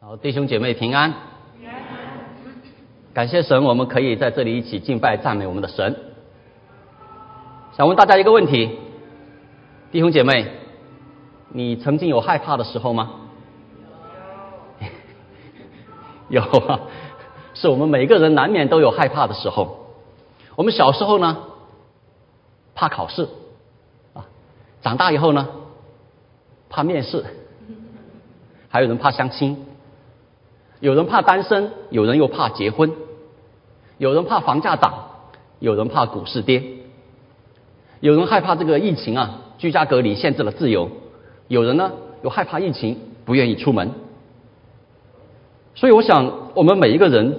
好，弟兄姐妹平安。感谢神，我们可以在这里一起敬拜赞美我们的神。想问大家一个问题，弟兄姐妹，你曾经有害怕的时候吗？有 啊，是我们每个人难免都有害怕的时候。我们小时候呢，怕考试啊；长大以后呢，怕面试；还有人怕相亲，有人怕单身，有人又怕结婚；有人怕房价涨，有人怕股市跌；有人害怕这个疫情啊，居家隔离限制了自由；有人呢又害怕疫情，不愿意出门。所以，我想，我们每一个人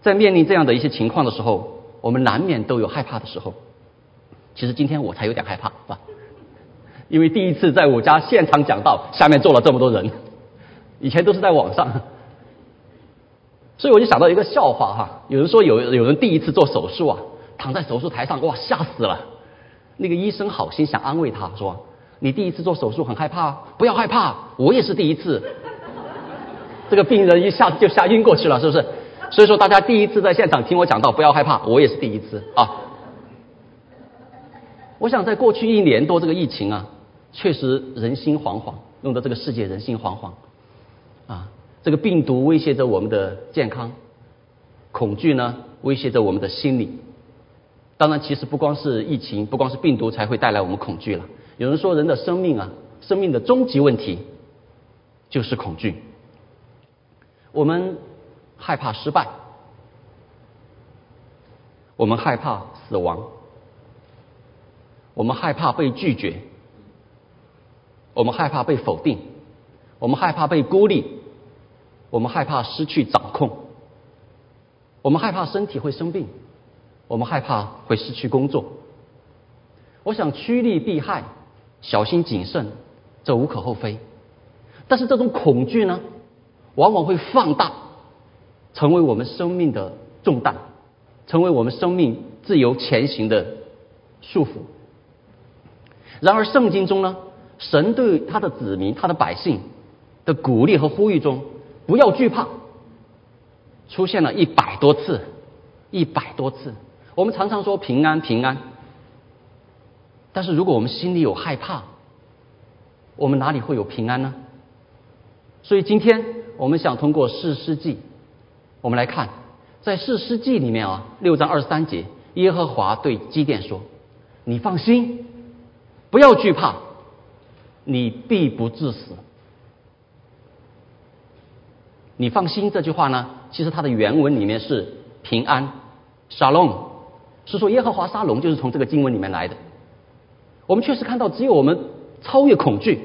在面临这样的一些情况的时候，我们难免都有害怕的时候。其实今天我才有点害怕，是吧？因为第一次在我家现场讲到，下面坐了这么多人，以前都是在网上，所以我就想到一个笑话哈。有人说有有人第一次做手术啊，躺在手术台上，哇，吓死了。那个医生好心想安慰他说：“你第一次做手术很害怕，不要害怕，我也是第一次。” 这个病人一下子就吓晕过去了，是不是？所以说，大家第一次在现场听我讲到，不要害怕，我也是第一次啊。我想，在过去一年多这个疫情啊，确实人心惶惶，弄得这个世界人心惶惶啊。这个病毒威胁着我们的健康，恐惧呢威胁着我们的心理。当然，其实不光是疫情，不光是病毒才会带来我们恐惧了。有人说，人的生命啊，生命的终极问题就是恐惧。我们害怕失败，我们害怕死亡，我们害怕被拒绝，我们害怕被否定，我们害怕被孤立，我们害怕失去掌控，我们害怕身体会生病，我们害怕会失去工作。我想趋利避害，小心谨慎，这无可厚非。但是这种恐惧呢？往往会放大，成为我们生命的重担，成为我们生命自由前行的束缚。然而，圣经中呢，神对他的子民、他的百姓的鼓励和呼吁中，不要惧怕，出现了一百多次，一百多次。我们常常说平安平安，但是如果我们心里有害怕，我们哪里会有平安呢？所以今天。我们想通过四世纪，我们来看，在四世纪里面啊，六章二十三节，耶和华对基甸说：“你放心，不要惧怕，你必不致死。”你放心这句话呢，其实它的原文里面是平安沙龙，是说耶和华沙龙就是从这个经文里面来的。我们确实看到，只有我们超越恐惧，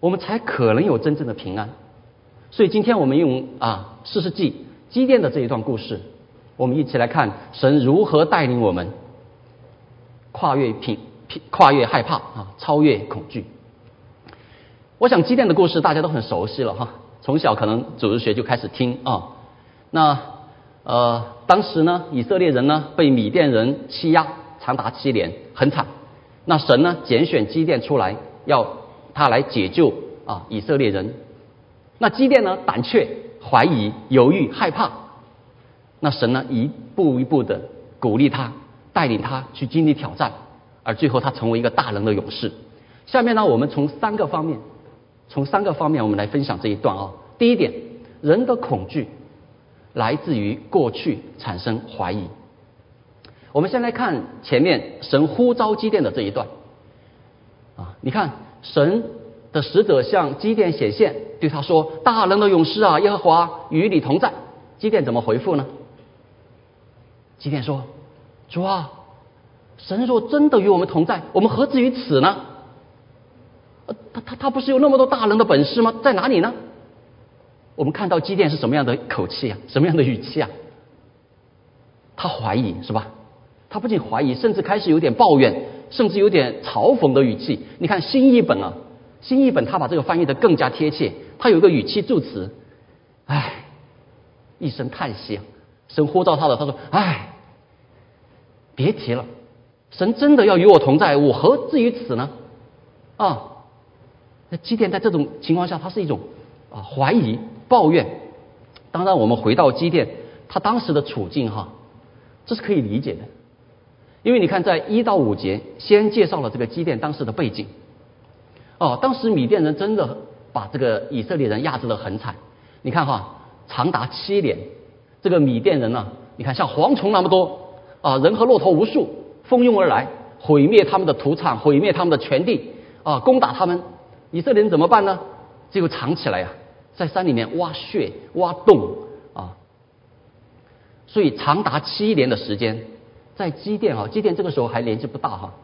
我们才可能有真正的平安。所以今天我们用啊四世纪基甸的这一段故事，我们一起来看神如何带领我们跨越平跨越害怕啊超越恐惧。我想基甸的故事大家都很熟悉了哈，从小可能主日学就开始听啊。那呃当时呢以色列人呢被米甸人欺压长达七年，很惨。那神呢拣选基甸出来，要他来解救啊以色列人。那基甸呢？胆怯、怀疑、犹豫、害怕。那神呢？一步一步的鼓励他，带领他去经历挑战，而最后他成为一个大能的勇士。下面呢，我们从三个方面，从三个方面我们来分享这一段啊。第一点，人的恐惧来自于过去产生怀疑。我们先来看前面神呼召基甸的这一段啊，你看神。的使者向基甸显现，对他说：“大能的勇士啊，耶和华与你同在。”基甸怎么回复呢？基甸说：“主啊，神若真的与我们同在，我们何至于此呢？他他他不是有那么多大人的本事吗？在哪里呢？”我们看到基甸是什么样的口气啊？什么样的语气啊？他怀疑是吧？他不仅怀疑，甚至开始有点抱怨，甚至有点嘲讽的语气。你看新译本啊。新译本他把这个翻译的更加贴切，他有一个语气助词，唉，一声叹息，神呼召他的，他说，唉，别提了，神真的要与我同在，我何至于此呢？啊，那基甸在这种情况下，他是一种啊怀疑、抱怨。当然，我们回到基甸，他当时的处境哈，这是可以理解的。因为你看，在一到五节先介绍了这个基甸当时的背景。哦，当时米甸人真的把这个以色列人压制的很惨。你看哈，长达七年，这个米甸人呢，你看像蝗虫那么多啊，人和骆驼无数，蜂拥而来，毁灭他们的土产，毁灭他们的全地啊，攻打他们。以色列人怎么办呢？只有藏起来呀，在山里面挖穴、挖洞啊。所以长达七年的时间。在基甸啊，基甸这个时候还年纪不大哈，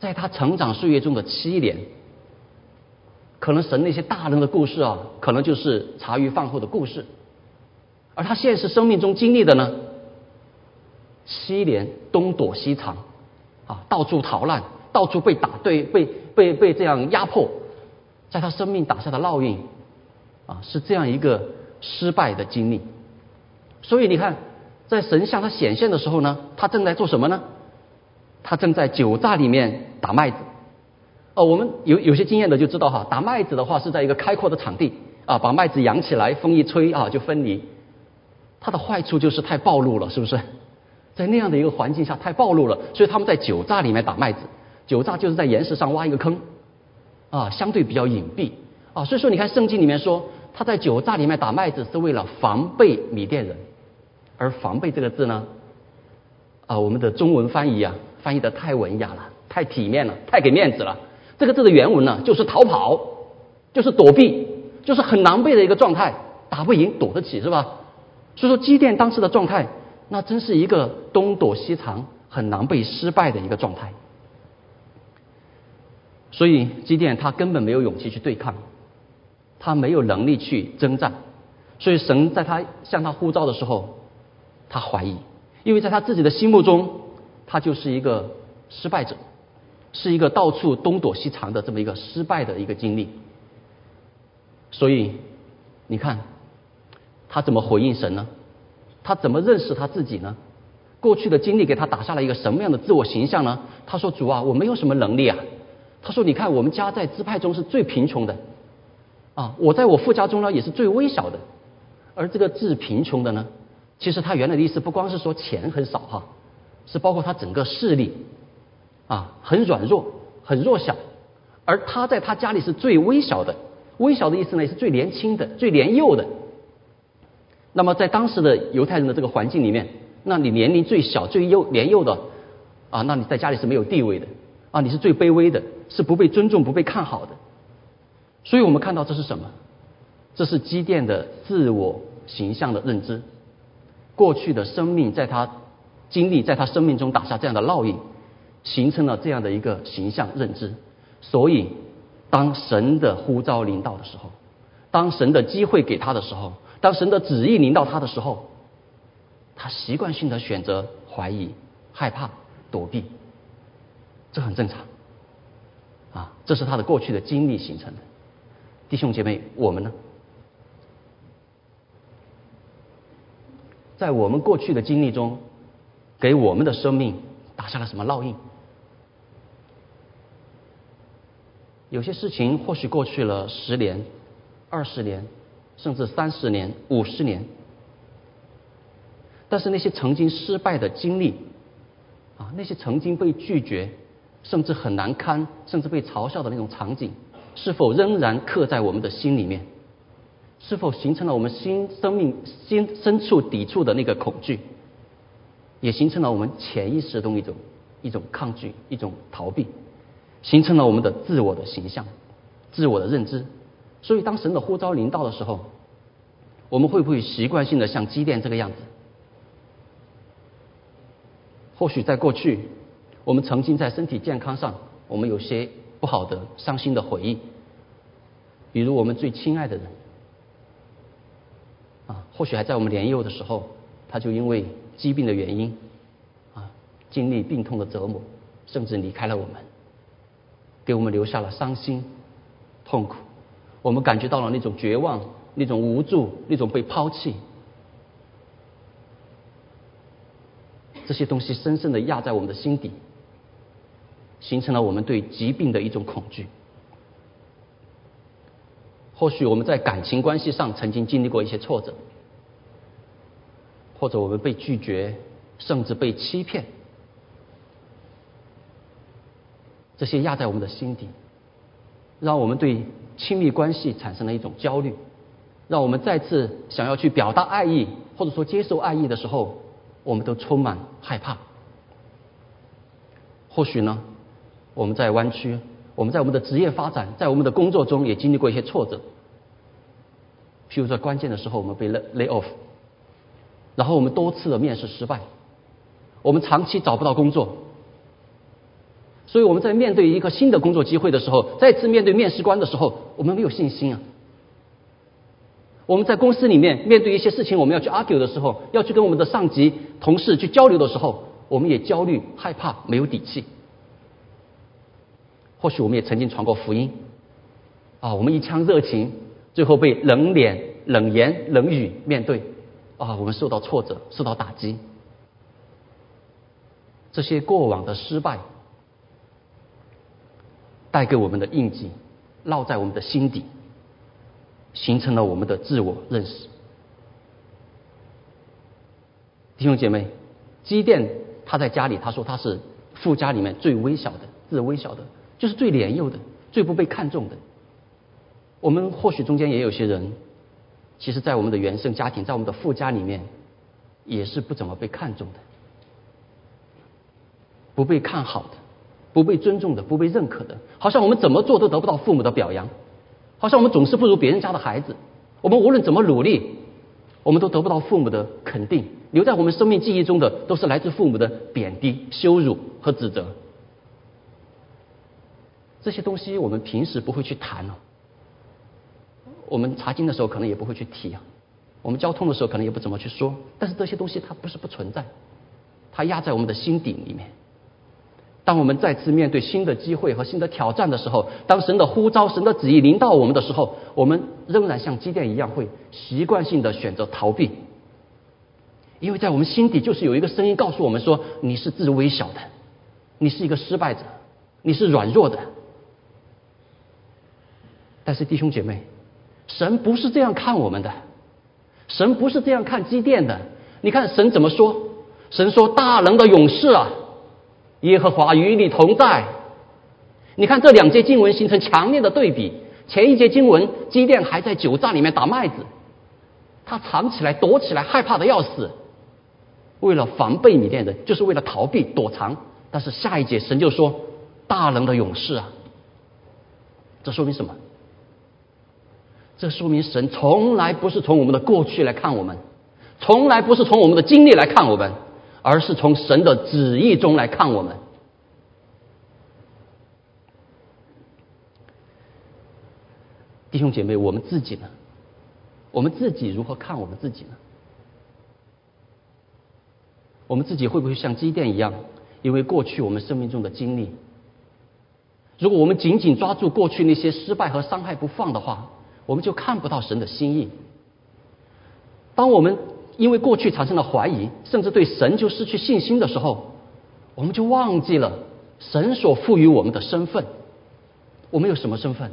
在他成长岁月中的七年，可能神那些大人的故事啊，可能就是茶余饭后的故事，而他现实生命中经历的呢，七年东躲西藏啊，到处逃难，到处被打，对，被被被这样压迫，在他生命打下的烙印啊，是这样一个失败的经历，所以你看。在神向他显现的时候呢，他正在做什么呢？他正在酒榨里面打麦子。哦，我们有有些经验的就知道哈，打麦子的话是在一个开阔的场地啊，把麦子扬起来，风一吹啊就分离。它的坏处就是太暴露了，是不是？在那样的一个环境下太暴露了，所以他们在酒榨里面打麦子。酒榨就是在岩石上挖一个坑啊，相对比较隐蔽啊。所以说，你看圣经里面说他在酒榨里面打麦子是为了防备米甸人。而防备这个字呢，啊，我们的中文翻译啊，翻译的太文雅了，太体面了，太给面子了。这个字的原文呢，就是逃跑，就是躲避，就是很狼狈的一个状态，打不赢躲得起是吧？所以说基甸当时的状态，那真是一个东躲西藏、很狼狈、失败的一个状态。所以基甸他根本没有勇气去对抗，他没有能力去征战，所以神在他向他呼召的时候。他怀疑，因为在他自己的心目中，他就是一个失败者，是一个到处东躲西藏的这么一个失败的一个经历。所以，你看，他怎么回应神呢？他怎么认识他自己呢？过去的经历给他打下了一个什么样的自我形象呢？他说：“主啊，我没有什么能力啊。”他说：“你看，我们家在支派中是最贫穷的，啊，我在我父家中呢也是最微小的，而这个致贫穷的呢？”其实他原来的意思不光是说钱很少哈，是包括他整个势力啊很软弱很弱小，而他在他家里是最微小的，微小的意思呢也是最年轻的最年幼的。那么在当时的犹太人的这个环境里面，那你年龄最小最幼年幼的啊，那你在家里是没有地位的啊，你是最卑微的，是不被尊重不被看好的。所以我们看到这是什么？这是积淀的自我形象的认知。过去的生命在他经历，在他生命中打下这样的烙印，形成了这样的一个形象认知。所以，当神的呼召临到的时候，当神的机会给他的时候，当神的旨意临到他的时候，他习惯性的选择怀疑、害怕、躲避，这很正常。啊，这是他的过去的经历形成的。弟兄姐妹，我们呢？在我们过去的经历中，给我们的生命打下了什么烙印？有些事情或许过去了十年、二十年，甚至三十年、五十年，但是那些曾经失败的经历，啊，那些曾经被拒绝，甚至很难堪，甚至被嘲笑的那种场景，是否仍然刻在我们的心里面？是否形成了我们心生命心深处抵触的那个恐惧，也形成了我们潜意识中一种一种抗拒、一种逃避，形成了我们的自我的形象、自我的认知。所以，当神的呼召临到的时候，我们会不会习惯性的像积淀这个样子？或许在过去，我们曾经在身体健康上，我们有些不好的、伤心的回忆，比如我们最亲爱的人。啊，或许还在我们年幼的时候，他就因为疾病的原因，啊，经历病痛的折磨，甚至离开了我们，给我们留下了伤心、痛苦。我们感觉到了那种绝望、那种无助、那种被抛弃，这些东西深深的压在我们的心底，形成了我们对疾病的一种恐惧。或许我们在感情关系上曾经经历过一些挫折，或者我们被拒绝，甚至被欺骗，这些压在我们的心底，让我们对亲密关系产生了一种焦虑，让我们再次想要去表达爱意，或者说接受爱意的时候，我们都充满害怕。或许呢，我们在湾区，我们在我们的职业发展，在我们的工作中也经历过一些挫折。譬如说，关键的时候我们被 lay off，然后我们多次的面试失败，我们长期找不到工作，所以我们在面对一个新的工作机会的时候，再次面对面试官的时候，我们没有信心啊。我们在公司里面面对一些事情，我们要去 argue 的时候，要去跟我们的上级、同事去交流的时候。我们也焦虑、害怕、没有底气。或许我们也曾经传过福音，啊，我们一腔热情，最后被冷脸、冷言、冷语面对，啊，我们受到挫折、受到打击。这些过往的失败，带给我们的印记，烙在我们的心底，形成了我们的自我认识。弟兄姐妹，积淀。他在家里，他说他是富家里面最微小的，最微小的，就是最年幼的，最不被看重的。我们或许中间也有些人，其实，在我们的原生家庭，在我们的富家里面，也是不怎么被看重的，不被看好的，不被尊重的，不被认可的，好像我们怎么做都得不到父母的表扬，好像我们总是不如别人家的孩子，我们无论怎么努力，我们都得不到父母的肯定。留在我们生命记忆中的，都是来自父母的贬低、羞辱和指责。这些东西我们平时不会去谈哦，我们查经的时候可能也不会去提啊，我们交通的时候可能也不怎么去说。但是这些东西它不是不存在，它压在我们的心底里面。当我们再次面对新的机会和新的挑战的时候，当神的呼召、神的旨意临到我们的时候，我们仍然像积电一样，会习惯性的选择逃避。因为在我们心底就是有一个声音告诉我们说：“你是自微小的，你是一个失败者，你是软弱的。”但是弟兄姐妹，神不是这样看我们的，神不是这样看基甸的。你看神怎么说？神说：“大能的勇士啊，耶和华与你同在。”你看这两节经文形成强烈的对比。前一节经文，基甸还在酒榨里面打麦子，他藏起来、躲起来，害怕的要死。为了防备米甸人，就是为了逃避躲藏。但是下一节神就说：“大能的勇士啊！”这说明什么？这说明神从来不是从我们的过去来看我们，从来不是从我们的经历来看我们，而是从神的旨意中来看我们。弟兄姐妹，我们自己呢？我们自己如何看我们自己呢？我们自己会不会像积电一样？因为过去我们生命中的经历，如果我们紧紧抓住过去那些失败和伤害不放的话，我们就看不到神的心意。当我们因为过去产生了怀疑，甚至对神就失去信心的时候，我们就忘记了神所赋予我们的身份。我们有什么身份？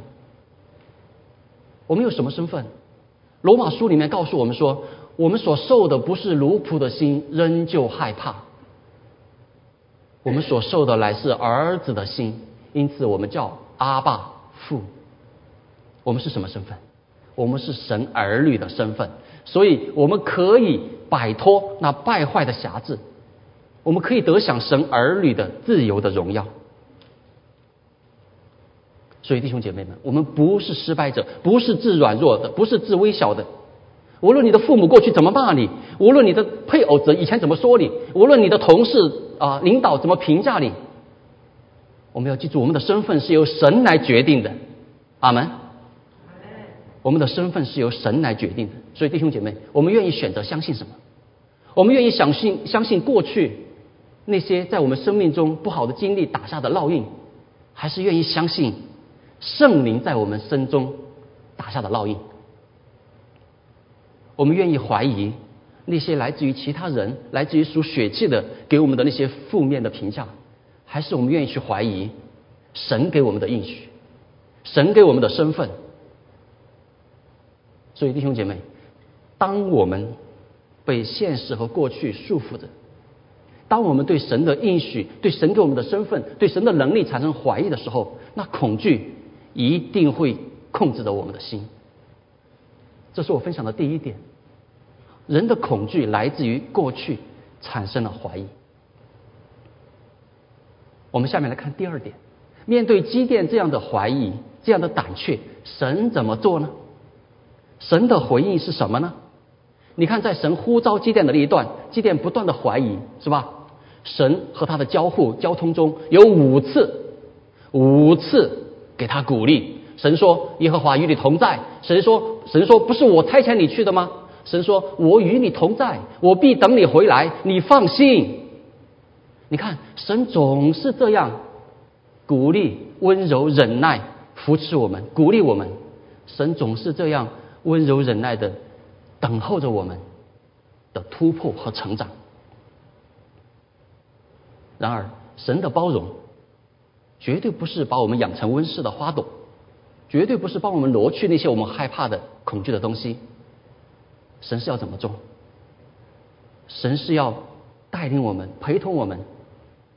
我们有什么身份？罗马书里面告诉我们说。我们所受的不是奴仆的心，仍旧害怕；我们所受的乃是儿子的心，因此我们叫阿爸父。我们是什么身份？我们是神儿女的身份，所以我们可以摆脱那败坏的辖制，我们可以得享神儿女的自由的荣耀。所以弟兄姐妹们，我们不是失败者，不是自软弱的，不是自微小的。无论你的父母过去怎么骂你，无论你的配偶者以前怎么说你，无论你的同事啊领导怎么评价你，我们要记住，我们的身份是由神来决定的。阿门。我们的身份是由神来决定的。所以弟兄姐妹，我们愿意选择相信什么？我们愿意相信相信过去那些在我们生命中不好的经历打下的烙印，还是愿意相信圣灵在我们身中打下的烙印？我们愿意怀疑那些来自于其他人、来自于属血气的给我们的那些负面的评价，还是我们愿意去怀疑神给我们的应许、神给我们的身份？所以弟兄姐妹，当我们被现实和过去束缚着，当我们对神的应许、对神给我们的身份、对神的能力产生怀疑的时候，那恐惧一定会控制着我们的心。这是我分享的第一点。人的恐惧来自于过去产生了怀疑。我们下面来看第二点：面对积淀这样的怀疑、这样的胆怯，神怎么做呢？神的回应是什么呢？你看，在神呼召基甸的那一段，基甸不断的怀疑，是吧？神和他的交互、交通中有五次，五次给他鼓励。神说：“耶和华与你同在。”神说：“神说不是我差遣你去的吗？”神说：“我与你同在，我必等你回来，你放心。”你看，神总是这样鼓励、温柔、忍耐、扶持我们，鼓励我们。神总是这样温柔、忍耐的等候着我们的突破和成长。然而，神的包容绝对不是把我们养成温室的花朵，绝对不是帮我们挪去那些我们害怕的、恐惧的东西。神是要怎么做？神是要带领我们、陪同我们，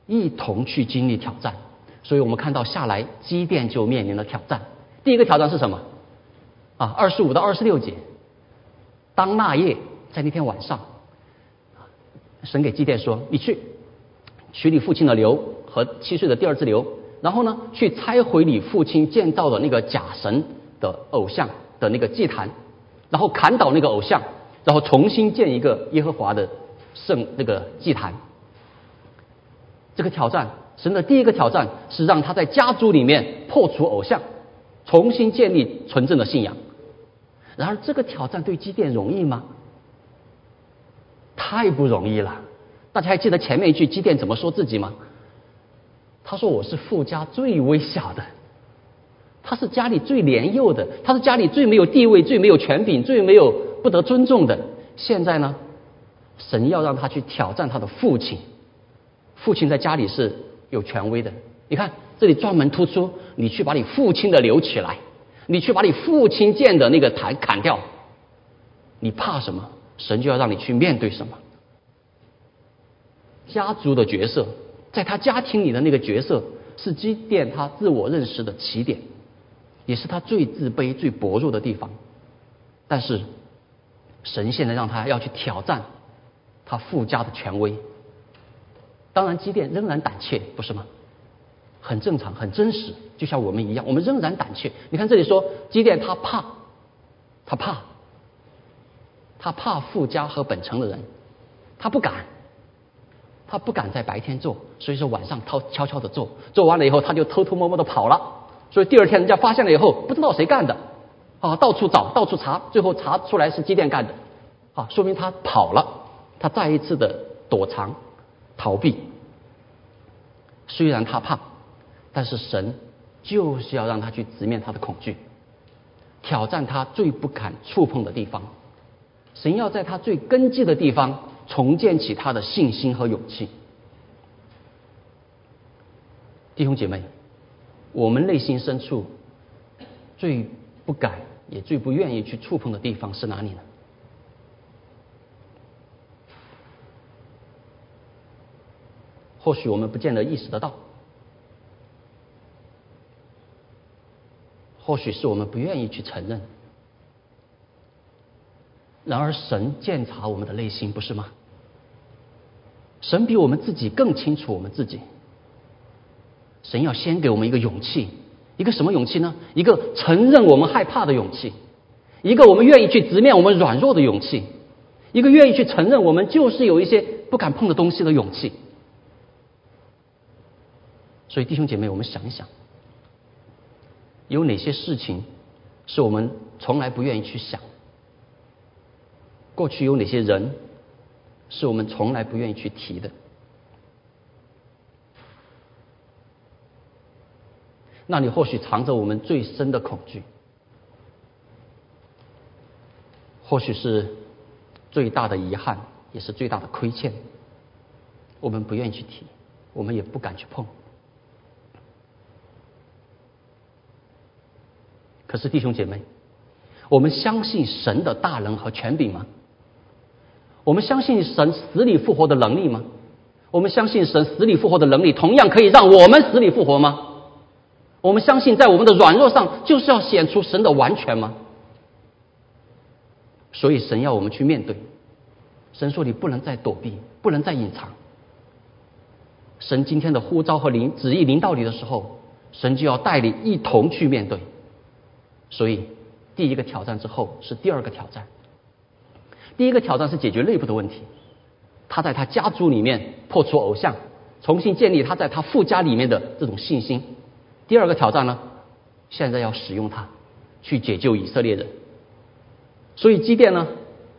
一同去经历挑战。所以我们看到下来，基甸就面临了挑战。第一个挑战是什么？啊，二十五到二十六节。当那夜，在那天晚上，神给祭奠说：“你去。”取你父亲的牛和七岁的第二只牛，然后呢，去拆毁你父亲建造的那个假神的偶像的那个祭坛，然后砍倒那个偶像，然后重新建一个耶和华的圣那个祭坛。这个挑战，神的第一个挑战是让他在家族里面破除偶像，重新建立纯正的信仰。然而，这个挑战对基甸容易吗？太不容易了。大家还记得前面一句基甸怎么说自己吗？他说：“我是富家最微小的，他是家里最年幼的，他是家里最没有地位、最没有权柄、最没有不得尊重的。现在呢，神要让他去挑战他的父亲，父亲在家里是有权威的。你看这里专门突出，你去把你父亲的留起来，你去把你父亲建的那个台砍掉，你怕什么？神就要让你去面对什么。”家族的角色，在他家庭里的那个角色，是积淀他自我认识的起点，也是他最自卑、最薄弱的地方。但是，神现在让他要去挑战他父家的权威。当然，积淀仍然胆怯，不是吗？很正常，很真实，就像我们一样，我们仍然胆怯。你看这里说，机电他怕，他怕，他怕富家和本城的人，他不敢。他不敢在白天做，所以说晚上偷悄悄的做，做完了以后他就偷偷摸摸的跑了。所以第二天人家发现了以后，不知道谁干的，啊，到处找，到处查，最后查出来是机电干的，啊，说明他跑了，他再一次的躲藏、逃避。虽然他怕，但是神就是要让他去直面他的恐惧，挑战他最不敢触碰的地方。神要在他最根基的地方。重建起他的信心和勇气，弟兄姐妹，我们内心深处最不敢也最不愿意去触碰的地方是哪里呢？或许我们不见得意识得到，或许是我们不愿意去承认。然而，神鉴察我们的内心，不是吗？神比我们自己更清楚我们自己。神要先给我们一个勇气，一个什么勇气呢？一个承认我们害怕的勇气，一个我们愿意去直面我们软弱的勇气，一个愿意去承认我们就是有一些不敢碰的东西的勇气。所以，弟兄姐妹，我们想一想，有哪些事情是我们从来不愿意去想？过去有哪些人是我们从来不愿意去提的？那里或许藏着我们最深的恐惧，或许是最大的遗憾，也是最大的亏欠。我们不愿意去提，我们也不敢去碰。可是弟兄姐妹，我们相信神的大能和权柄吗？我们相信神死里复活的能力吗？我们相信神死里复活的能力同样可以让我们死里复活吗？我们相信在我们的软弱上就是要显出神的完全吗？所以神要我们去面对。神说你不能再躲避，不能再隐藏。神今天的呼召和灵旨意临到你的时候，神就要带你一同去面对。所以第一个挑战之后是第二个挑战。第一个挑战是解决内部的问题，他在他家族里面破除偶像，重新建立他在他父家里面的这种信心。第二个挑战呢，现在要使用它去解救以色列人。所以基甸呢，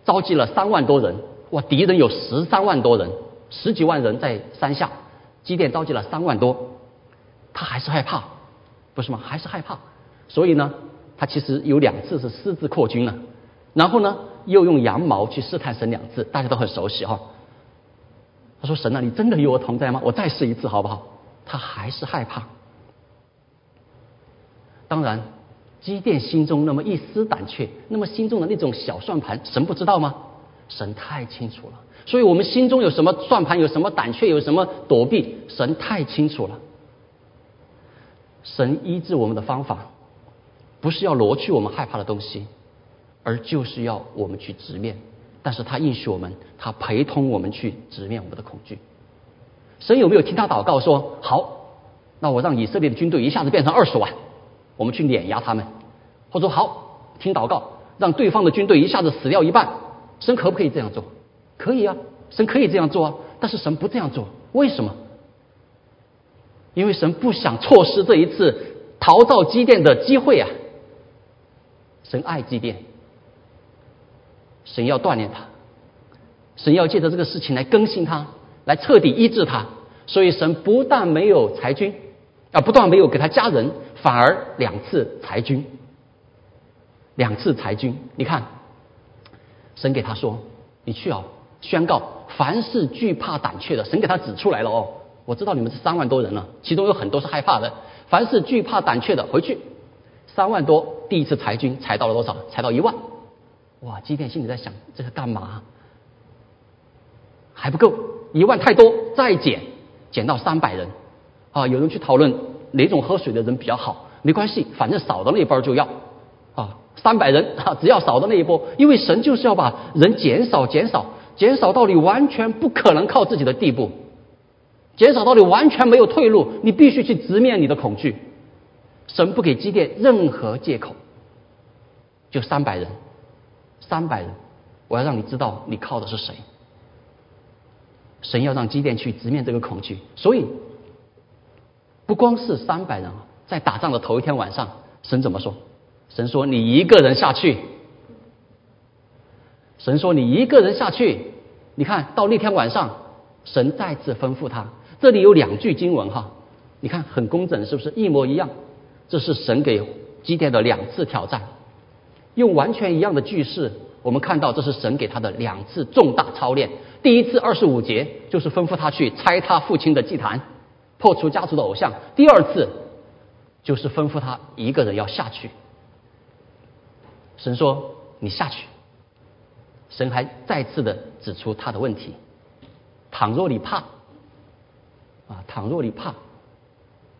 召集了三万多人，哇，敌人有十三万多人，十几万人在山下，基甸召集了三万多，他还是害怕，不是吗？还是害怕。所以呢，他其实有两次是私自扩军了，然后呢？又用羊毛去试探神两次，大家都很熟悉哈。他说：“神啊，你真的与我同在吗？我再试一次好不好？”他还是害怕。当然，基甸心中那么一丝胆怯，那么心中的那种小算盘，神不知道吗？神太清楚了。所以我们心中有什么算盘，有什么胆怯，有什么躲避，神太清楚了。神医治我们的方法，不是要挪去我们害怕的东西。而就是要我们去直面，但是他应许我们，他陪同我们去直面我们的恐惧。神有没有听他祷告说好？那我让以色列的军队一下子变成二十万，我们去碾压他们，或者说好听祷告，让对方的军队一下子死掉一半。神可不可以这样做？可以啊，神可以这样做啊。但是神不这样做，为什么？因为神不想错失这一次逃到基甸的机会啊。神爱祭奠。神要锻炼他，神要借着这个事情来更新他，来彻底医治他。所以神不但没有裁军，啊，不但没有给他加人，反而两次裁军，两次裁军。你看，神给他说：“你去啊，宣告凡是惧怕胆怯的，神给他指出来了哦。我知道你们是三万多人了，其中有很多是害怕的。凡是惧怕胆怯的，回去三万多，第一次裁军裁到了多少？裁到一万。”哇！基甸心里在想，这是干嘛？还不够，一万太多，再减，减到三百人。啊，有人去讨论哪种喝水的人比较好，没关系，反正少的那一波就要。啊，三百人啊，只要少的那一波，因为神就是要把人减少、减少、减少到你完全不可能靠自己的地步，减少到你完全没有退路，你必须去直面你的恐惧。神不给基甸任何借口，就三百人。三百人，我要让你知道你靠的是谁。神要让基甸去直面这个恐惧，所以不光是三百人，在打仗的头一天晚上，神怎么说？神说：“你一个人下去。”神说：“你一个人下去。”你看到那天晚上，神再次吩咐他。这里有两句经文哈，你看很工整，是不是一模一样？这是神给基甸的两次挑战。用完全一样的句式，我们看到这是神给他的两次重大操练。第一次二十五节就是吩咐他去拆他父亲的祭坛，破除家族的偶像；第二次就是吩咐他一个人要下去。神说：“你下去。”神还再次的指出他的问题：倘若你怕，啊，倘若你怕，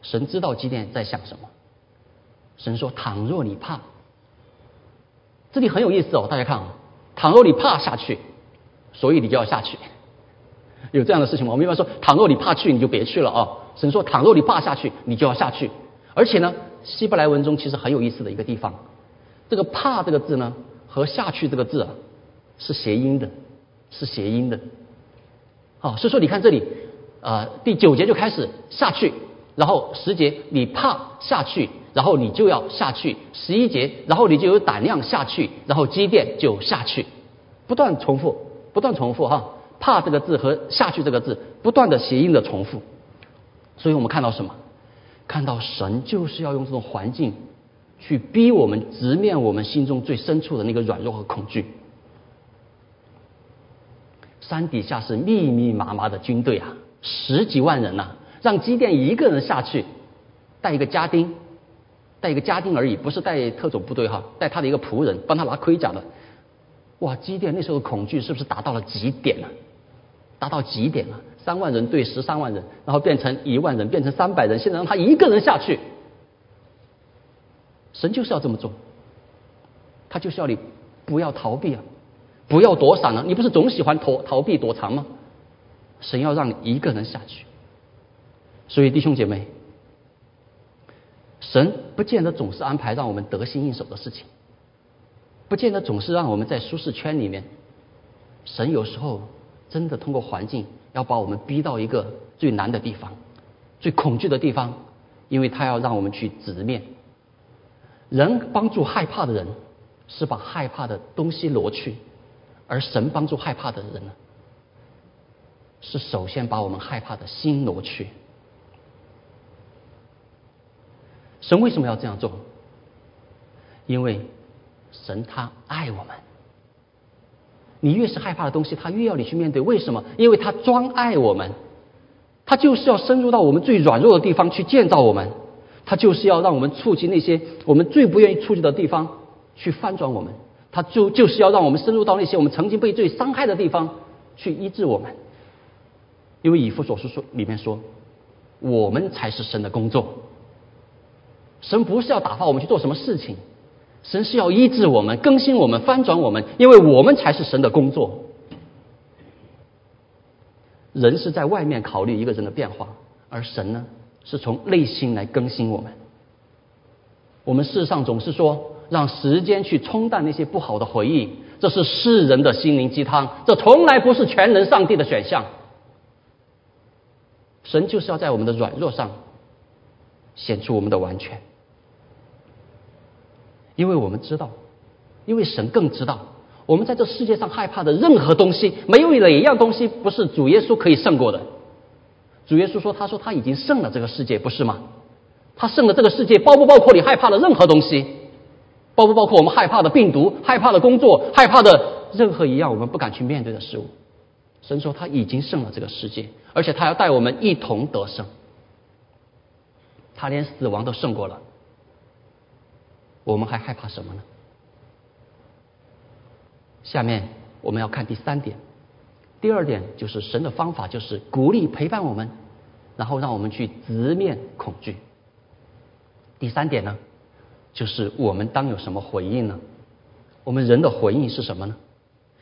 神知道基甸在想什么。神说：“倘若你怕。”这里很有意思哦，大家看啊，倘若你怕下去，所以你就要下去，有这样的事情吗？我们一般说，倘若你怕去，你就别去了啊。神说，倘若你怕下去，你就要下去。而且呢，希伯来文中其实很有意思的一个地方，这个“怕”这个字呢，和“下去”这个字啊，是谐音的，是谐音的。好，所以说你看这里，呃，第九节就开始下去，然后十节你怕下去。然后你就要下去十一节，然后你就有胆量下去，然后积淀就下去，不断重复，不断重复哈。怕这个字和下去这个字不断的谐音的重复，所以我们看到什么？看到神就是要用这种环境去逼我们直面我们心中最深处的那个软弱和恐惧。山底下是密密麻麻的军队啊，十几万人呐，让基甸一个人下去，带一个家丁。带一个家丁而已，不是带特种部队哈，带他的一个仆人帮他拿盔甲的。哇，基甸那时候恐惧是不是达到了极点了？达到极点了，三万人对十三万人，然后变成一万人，变成三百人，现在让他一个人下去，神就是要这么做，他就是要你不要逃避啊，不要躲闪啊，你不是总喜欢逃逃避躲藏吗？神要让你一个人下去，所以弟兄姐妹，神不见得总是安排让我们得心应手的事情，不见得总是让我们在舒适圈里面，神有时候。真的通过环境要把我们逼到一个最难的地方、最恐惧的地方，因为他要让我们去直面。人帮助害怕的人是把害怕的东西挪去，而神帮助害怕的人呢，是首先把我们害怕的心挪去。神为什么要这样做？因为神他爱我们。你越是害怕的东西，他越要你去面对。为什么？因为他专爱我们，他就是要深入到我们最软弱的地方去建造我们，他就是要让我们触及那些我们最不愿意触及的地方去翻转我们，他就就是要让我们深入到那些我们曾经被最伤害的地方去医治我们。因为以弗所书说里面说，我们才是神的工作，神不是要打发我们去做什么事情。神是要医治我们、更新我们、翻转我们，因为我们才是神的工作。人是在外面考虑一个人的变化，而神呢，是从内心来更新我们。我们世上总是说让时间去冲淡那些不好的回忆，这是世人的心灵鸡汤，这从来不是全能上帝的选项。神就是要在我们的软弱上显出我们的完全。因为我们知道，因为神更知道，我们在这世界上害怕的任何东西，没有哪一样东西不是主耶稣可以胜过的。主耶稣说：“他说他已经胜了这个世界，不是吗？他胜了这个世界，包不包括你害怕的任何东西？包不包括我们害怕的病毒、害怕的工作、害怕的任何一样我们不敢去面对的事物？”神说他已经胜了这个世界，而且他要带我们一同得胜。他连死亡都胜过了。我们还害怕什么呢？下面我们要看第三点，第二点就是神的方法就是鼓励陪伴我们，然后让我们去直面恐惧。第三点呢，就是我们当有什么回应呢？我们人的回应是什么呢？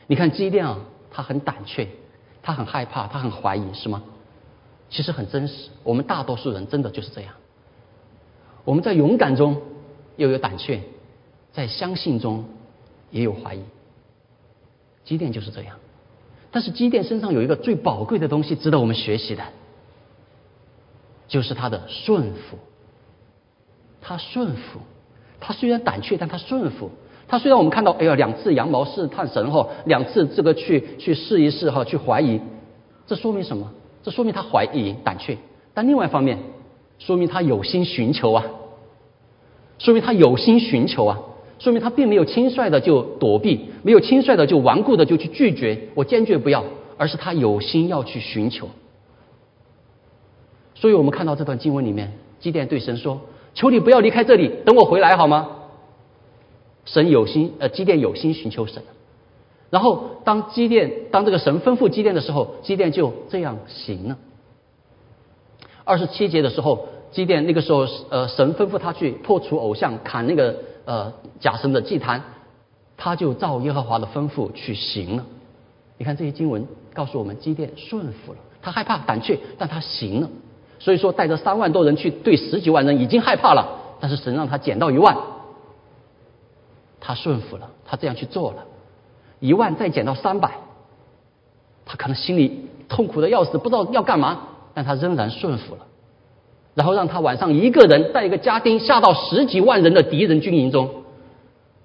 你看基甸啊，他很胆怯，他很害怕，他很怀疑，是吗？其实很真实，我们大多数人真的就是这样。我们在勇敢中。又有胆怯，在相信中也有怀疑。积淀就是这样，但是积淀身上有一个最宝贵的东西，值得我们学习的，就是他的顺服。他顺服，他虽然胆怯，但他顺服。他虽然我们看到，哎呀，两次羊毛试探神哈，两次这个去去试一试哈，去怀疑，这说明什么？这说明他怀疑、胆怯。但另外一方面，说明他有心寻求啊。说明他有心寻求啊，说明他并没有轻率的就躲避，没有轻率的就顽固的就去拒绝，我坚决不要，而是他有心要去寻求。所以我们看到这段经文里面，基甸对神说：“求你不要离开这里，等我回来好吗？”神有心，呃，基甸有心寻求神。然后当基甸，当这个神吩咐基甸的时候，基甸就这样行了。二十七节的时候。基甸那个时候，呃，神吩咐他去破除偶像，砍那个呃假神的祭坛，他就照耶和华的吩咐去行了。你看这些经文告诉我们，基甸顺服了，他害怕胆怯，但他行了。所以说，带着三万多人去对十几万人已经害怕了，但是神让他减到一万，他顺服了，他这样去做了。一万再减到三百，他可能心里痛苦的要死，不知道要干嘛，但他仍然顺服了。然后让他晚上一个人带一个家丁下到十几万人的敌人军营中，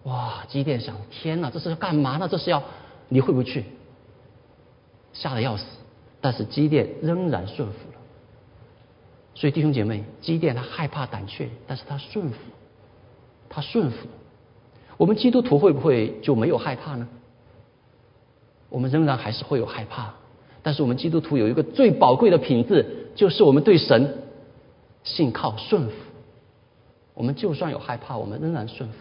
哇！基甸想：天哪，这是要干嘛呢？这是要你会不会去？吓得要死，但是基甸仍然顺服了。所以弟兄姐妹，基甸他害怕胆怯，但是他顺服，他顺服。我们基督徒会不会就没有害怕呢？我们仍然还是会有害怕，但是我们基督徒有一个最宝贵的品质，就是我们对神。信靠顺服，我们就算有害怕，我们仍然顺服。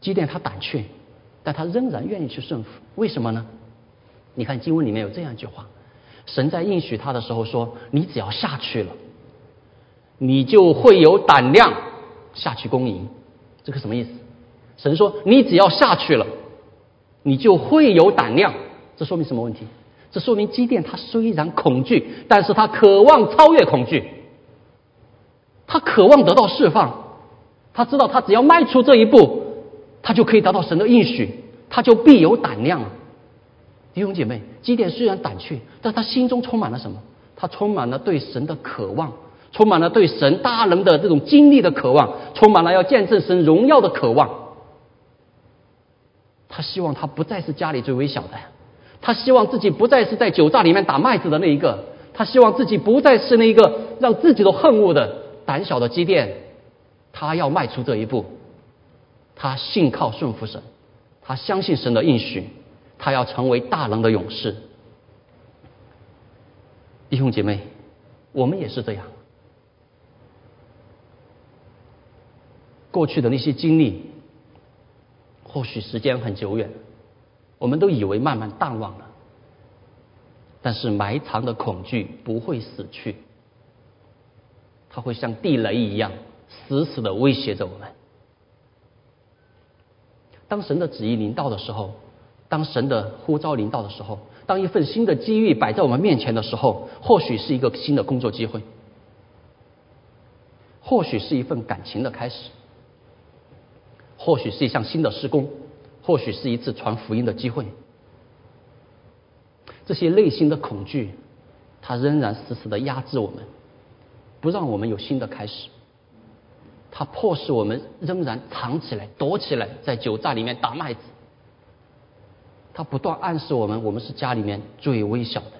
基甸他胆怯，但他仍然愿意去顺服。为什么呢？你看经文里面有这样一句话：神在应许他的时候说：“你只要下去了，你就会有胆量下去攻营。”这个什么意思？神说：“你只要下去了，你就会有胆量。”这说明什么问题？这说明基甸他虽然恐惧，但是他渴望超越恐惧，他渴望得到释放，他知道他只要迈出这一步。他就可以得到神的应许，他就必有胆量。弟兄姐妹，基甸虽然胆怯，但他心中充满了什么？他充满了对神的渴望，充满了对神大能的这种经历的渴望，充满了要见证神荣耀的渴望。他希望他不再是家里最微小的，他希望自己不再是在酒榨里面打麦子的那一个，他希望自己不再是那一个让自己都恨恶的胆小的基甸，他要迈出这一步。他信靠顺服神，他相信神的应许，他要成为大能的勇士。弟兄姐妹，我们也是这样。过去的那些经历，或许时间很久远，我们都以为慢慢淡忘了，但是埋藏的恐惧不会死去，它会像地雷一样，死死的威胁着我们。当神的旨意临到的时候，当神的呼召临到的时候，当一份新的机遇摆在我们面前的时候，或许是一个新的工作机会，或许是一份感情的开始，或许是一项新的施工，或许是一次传福音的机会。这些内心的恐惧，它仍然死死的压制我们，不让我们有新的开始。它迫使我们仍然藏起来、躲起来，在酒榨里面打麦子。它不断暗示我们，我们是家里面最微小的。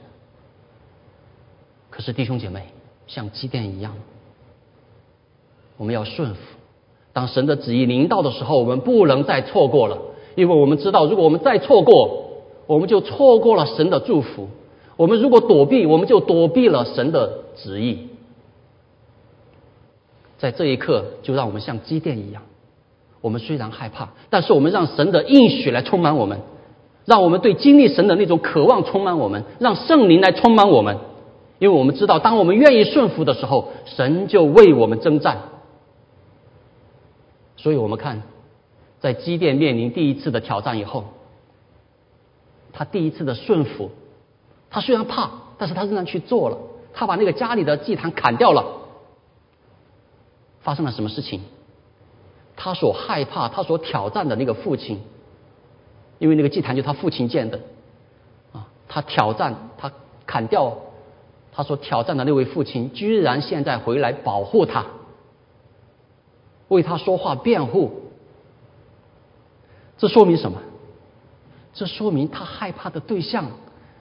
可是弟兄姐妹，像积电一样，我们要顺服。当神的旨意临到的时候，我们不能再错过了，因为我们知道，如果我们再错过，我们就错过了神的祝福。我们如果躲避，我们就躲避了神的旨意。在这一刻，就让我们像积电一样。我们虽然害怕，但是我们让神的应许来充满我们，让我们对经历神的那种渴望充满我们，让圣灵来充满我们。因为我们知道，当我们愿意顺服的时候，神就为我们征战。所以我们看，在积电面临第一次的挑战以后，他第一次的顺服，他虽然怕，但是他仍然去做了。他把那个家里的祭坛砍掉了。发生了什么事情？他所害怕、他所挑战的那个父亲，因为那个祭坛就他父亲建的啊，他挑战他砍掉他所挑战的那位父亲，居然现在回来保护他，为他说话辩护。这说明什么？这说明他害怕的对象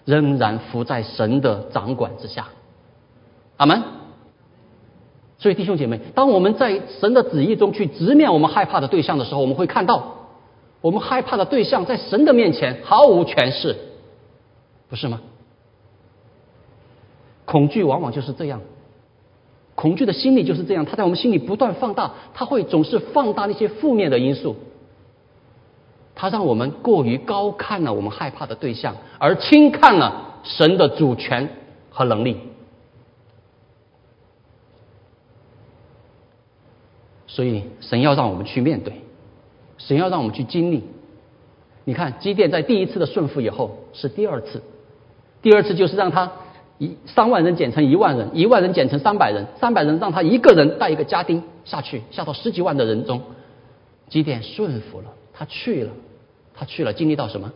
仍然伏在神的掌管之下。阿门。所以，弟兄姐妹，当我们在神的旨意中去直面我们害怕的对象的时候，我们会看到，我们害怕的对象在神的面前毫无权势，不是吗？恐惧往往就是这样，恐惧的心理就是这样，它在我们心里不断放大，它会总是放大那些负面的因素，他让我们过于高看了我们害怕的对象，而轻看了神的主权和能力。所以，神要让我们去面对，神要让我们去经历。你看，基甸在第一次的顺服以后，是第二次，第二次就是让他一三万人减成一万人，一万人减成三百人，三百人让他一个人带一个家丁下去，下到十几万的人中。基甸顺服了，他去了，他去了，经历到什么？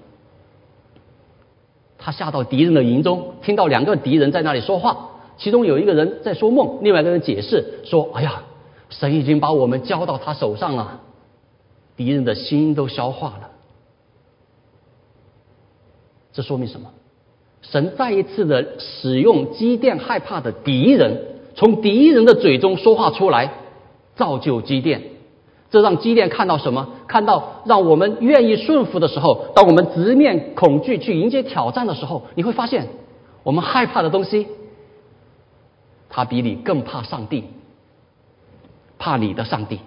他下到敌人的营中，听到两个敌人在那里说话，其中有一个人在说梦，另外一个人解释说：“哎呀。”神已经把我们交到他手上了，敌人的心都消化了。这说明什么？神再一次的使用积淀害怕的敌人，从敌人的嘴中说话出来，造就积淀。这让积淀看到什么？看到让我们愿意顺服的时候，当我们直面恐惧去迎接挑战的时候，你会发现，我们害怕的东西，他比你更怕上帝，怕你的上帝。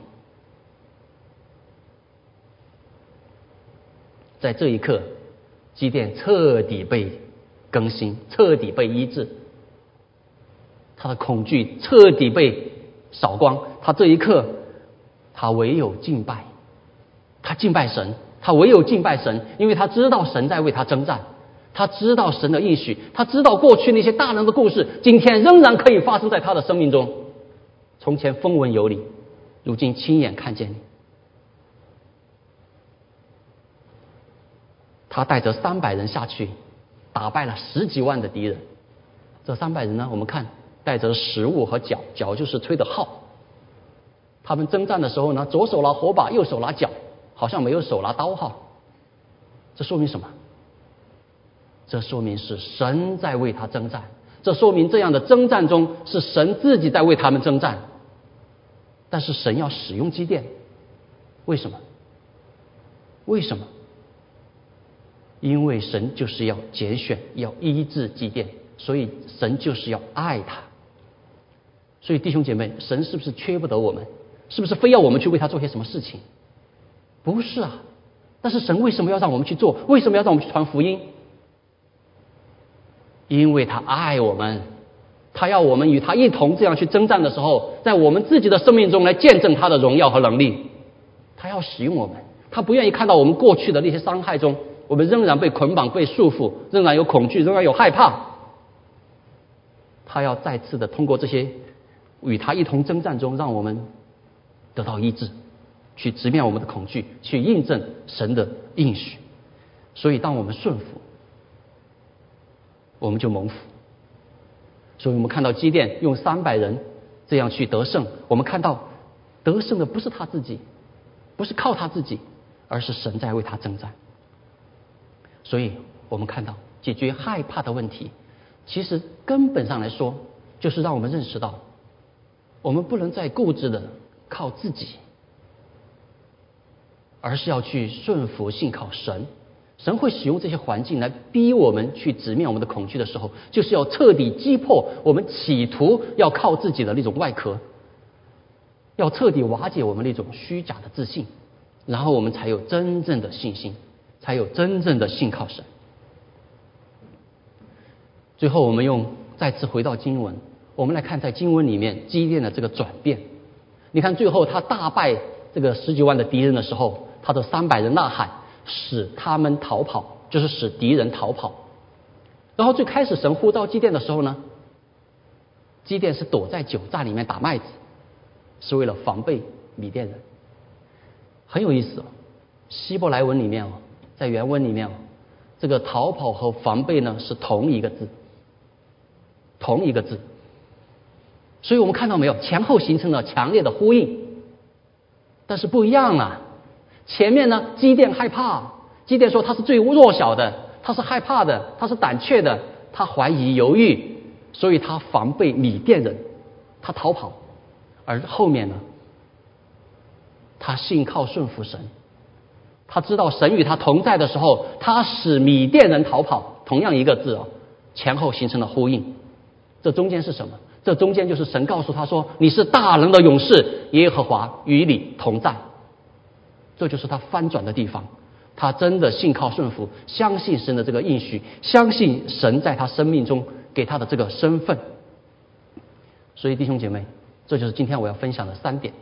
在这一刻，基甸彻底被更新，彻底被医治，他的恐惧彻底被扫光。他这一刻，他唯有敬拜，他敬拜神，他唯有敬拜神，因为他知道神在为他征战。他知道神的应许，他知道过去那些大人的故事，今天仍然可以发生在他的生命中。从前风闻有你，如今亲眼看见你。他带着三百人下去，打败了十几万的敌人。这三百人呢，我们看带着食物和脚，脚就是吹的号。他们征战的时候呢，左手拿火把，右手拿脚，好像没有手拿刀哈。这说明什么？这说明是神在为他征战，这说明这样的征战中是神自己在为他们征战。但是神要使用基甸，为什么？为什么？因为神就是要拣选，要医治基甸，所以神就是要爱他。所以弟兄姐妹，神是不是缺不得我们？是不是非要我们去为他做些什么事情？不是啊。但是神为什么要让我们去做？为什么要让我们去传福音？因为他爱我们，他要我们与他一同这样去征战的时候，在我们自己的生命中来见证他的荣耀和能力。他要使用我们，他不愿意看到我们过去的那些伤害中，我们仍然被捆绑、被束缚，仍然有恐惧，仍然有害怕。他要再次的通过这些与他一同征战中，让我们得到医治，去直面我们的恐惧，去印证神的应许。所以，当我们顺服。我们就蒙福，所以我们看到基甸用三百人这样去得胜。我们看到得胜的不是他自己，不是靠他自己，而是神在为他征战。所以我们看到解决害怕的问题，其实根本上来说，就是让我们认识到，我们不能再固执的靠自己，而是要去顺服信靠神。神会使用这些环境来逼我们去直面我们的恐惧的时候，就是要彻底击破我们企图要靠自己的那种外壳，要彻底瓦解我们那种虚假的自信，然后我们才有真正的信心，才有真正的信靠神。最后，我们用再次回到经文，我们来看在经文里面激烈的这个转变。你看，最后他大败这个十几万的敌人的时候，他的三百人呐喊。使他们逃跑，就是使敌人逃跑。然后最开始神呼召基甸的时候呢，基甸是躲在酒榨里面打麦子，是为了防备米甸人。很有意思哦，希伯来文里面哦，在原文里面哦，这个逃跑和防备呢是同一个字，同一个字。所以我们看到没有，前后形成了强烈的呼应，但是不一样啊。前面呢，基甸害怕，基甸说他是最弱小的，他是害怕的，他是胆怯的，他怀疑犹豫，所以他防备米甸人，他逃跑。而后面呢，他信靠顺服神，他知道神与他同在的时候，他使米甸人逃跑。同样一个字哦，前后形成了呼应。这中间是什么？这中间就是神告诉他说：“你是大能的勇士，耶和华与你同在。”这就是他翻转的地方，他真的信靠顺服，相信神的这个应许，相信神在他生命中给他的这个身份。所以弟兄姐妹，这就是今天我要分享的三点。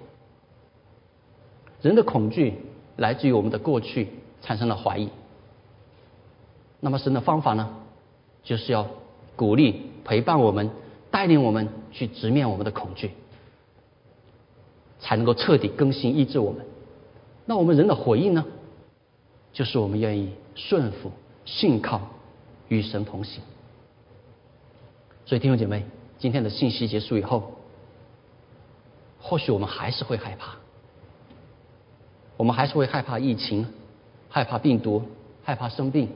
人的恐惧来自于我们的过去产生了怀疑，那么神的方法呢，就是要鼓励、陪伴我们，带领我们去直面我们的恐惧，才能够彻底更新、医治我们。那我们人的回应呢？就是我们愿意顺服、信靠、与神同行。所以弟兄姐妹，今天的信息结束以后，或许我们还是会害怕，我们还是会害怕疫情，害怕病毒，害怕生病，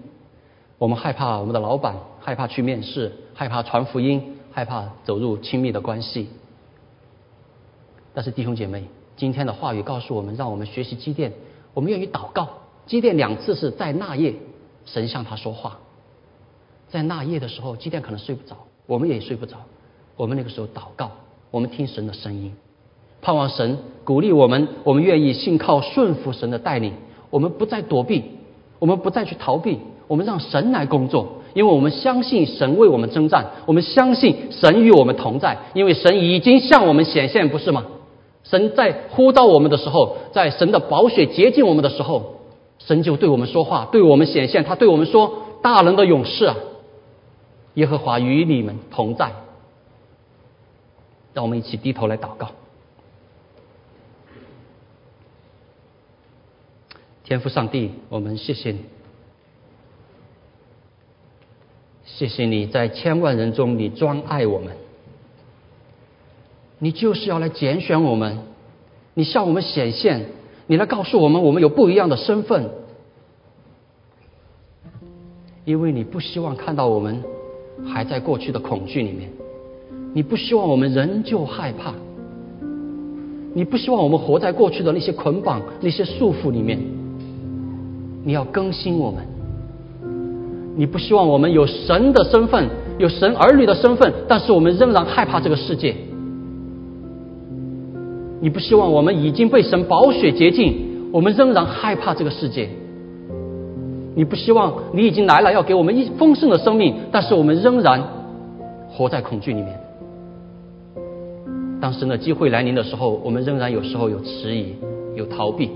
我们害怕我们的老板，害怕去面试，害怕传福音，害怕走入亲密的关系。但是弟兄姐妹。今天的话语告诉我们，让我们学习积淀。我们愿意祷告。积淀两次是在那夜，神向他说话。在那夜的时候，积淀可能睡不着，我们也睡不着。我们那个时候祷告，我们听神的声音，盼望神鼓励我们，我们愿意信靠顺服神的带领，我们不再躲避，我们不再去逃避，我们让神来工作，因为我们相信神为我们征战，我们相信神与我们同在，因为神已经向我们显现，不是吗？神在呼召我们的时候，在神的宝血洁净我们的时候，神就对我们说话，对我们显现，他对我们说：“大能的勇士啊，耶和华与你们同在。”让我们一起低头来祷告。天父上帝，我们谢谢你，谢谢你在千万人中你专爱我们，你就是要来拣选我们，你向我们显现，你来告诉我们我们有不一样的身份，因为你不希望看到我们还在过去的恐惧里面。你不希望我们仍旧害怕，你不希望我们活在过去的那些捆绑、那些束缚里面。你要更新我们，你不希望我们有神的身份、有神儿女的身份，但是我们仍然害怕这个世界。你不希望我们已经被神宝血洁净，我们仍然害怕这个世界。你不希望你已经来了，要给我们一丰盛的生命，但是我们仍然活在恐惧里面。当神的机会来临的时候，我们仍然有时候有迟疑，有逃避。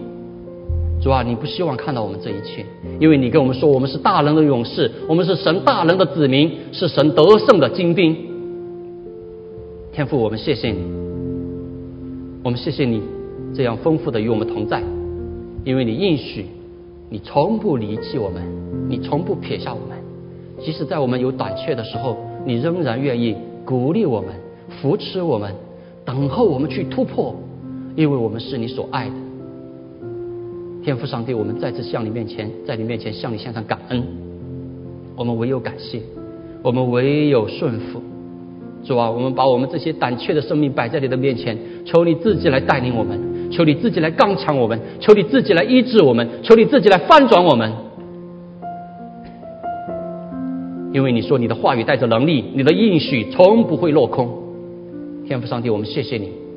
主啊，你不希望看到我们这一切，因为你跟我们说，我们是大能的勇士，我们是神大能的子民，是神得胜的精兵。天父，我们谢谢你，我们谢谢你这样丰富的与我们同在，因为你应许，你从不离弃我们，你从不撇下我们，即使在我们有短缺的时候，你仍然愿意鼓励我们，扶持我们。等候我们去突破，因为我们是你所爱的天父上帝。我们再次向你面前，在你面前向你献上感恩。我们唯有感谢，我们唯有顺服。主啊，我们把我们这些胆怯的生命摆在你的面前，求你自己来带领我们，求你自己来刚强我们，求你自己来医治我们，求你自己来翻转我们。因为你说你的话语带着能力，你的应许从不会落空。天父上帝，我们谢谢你。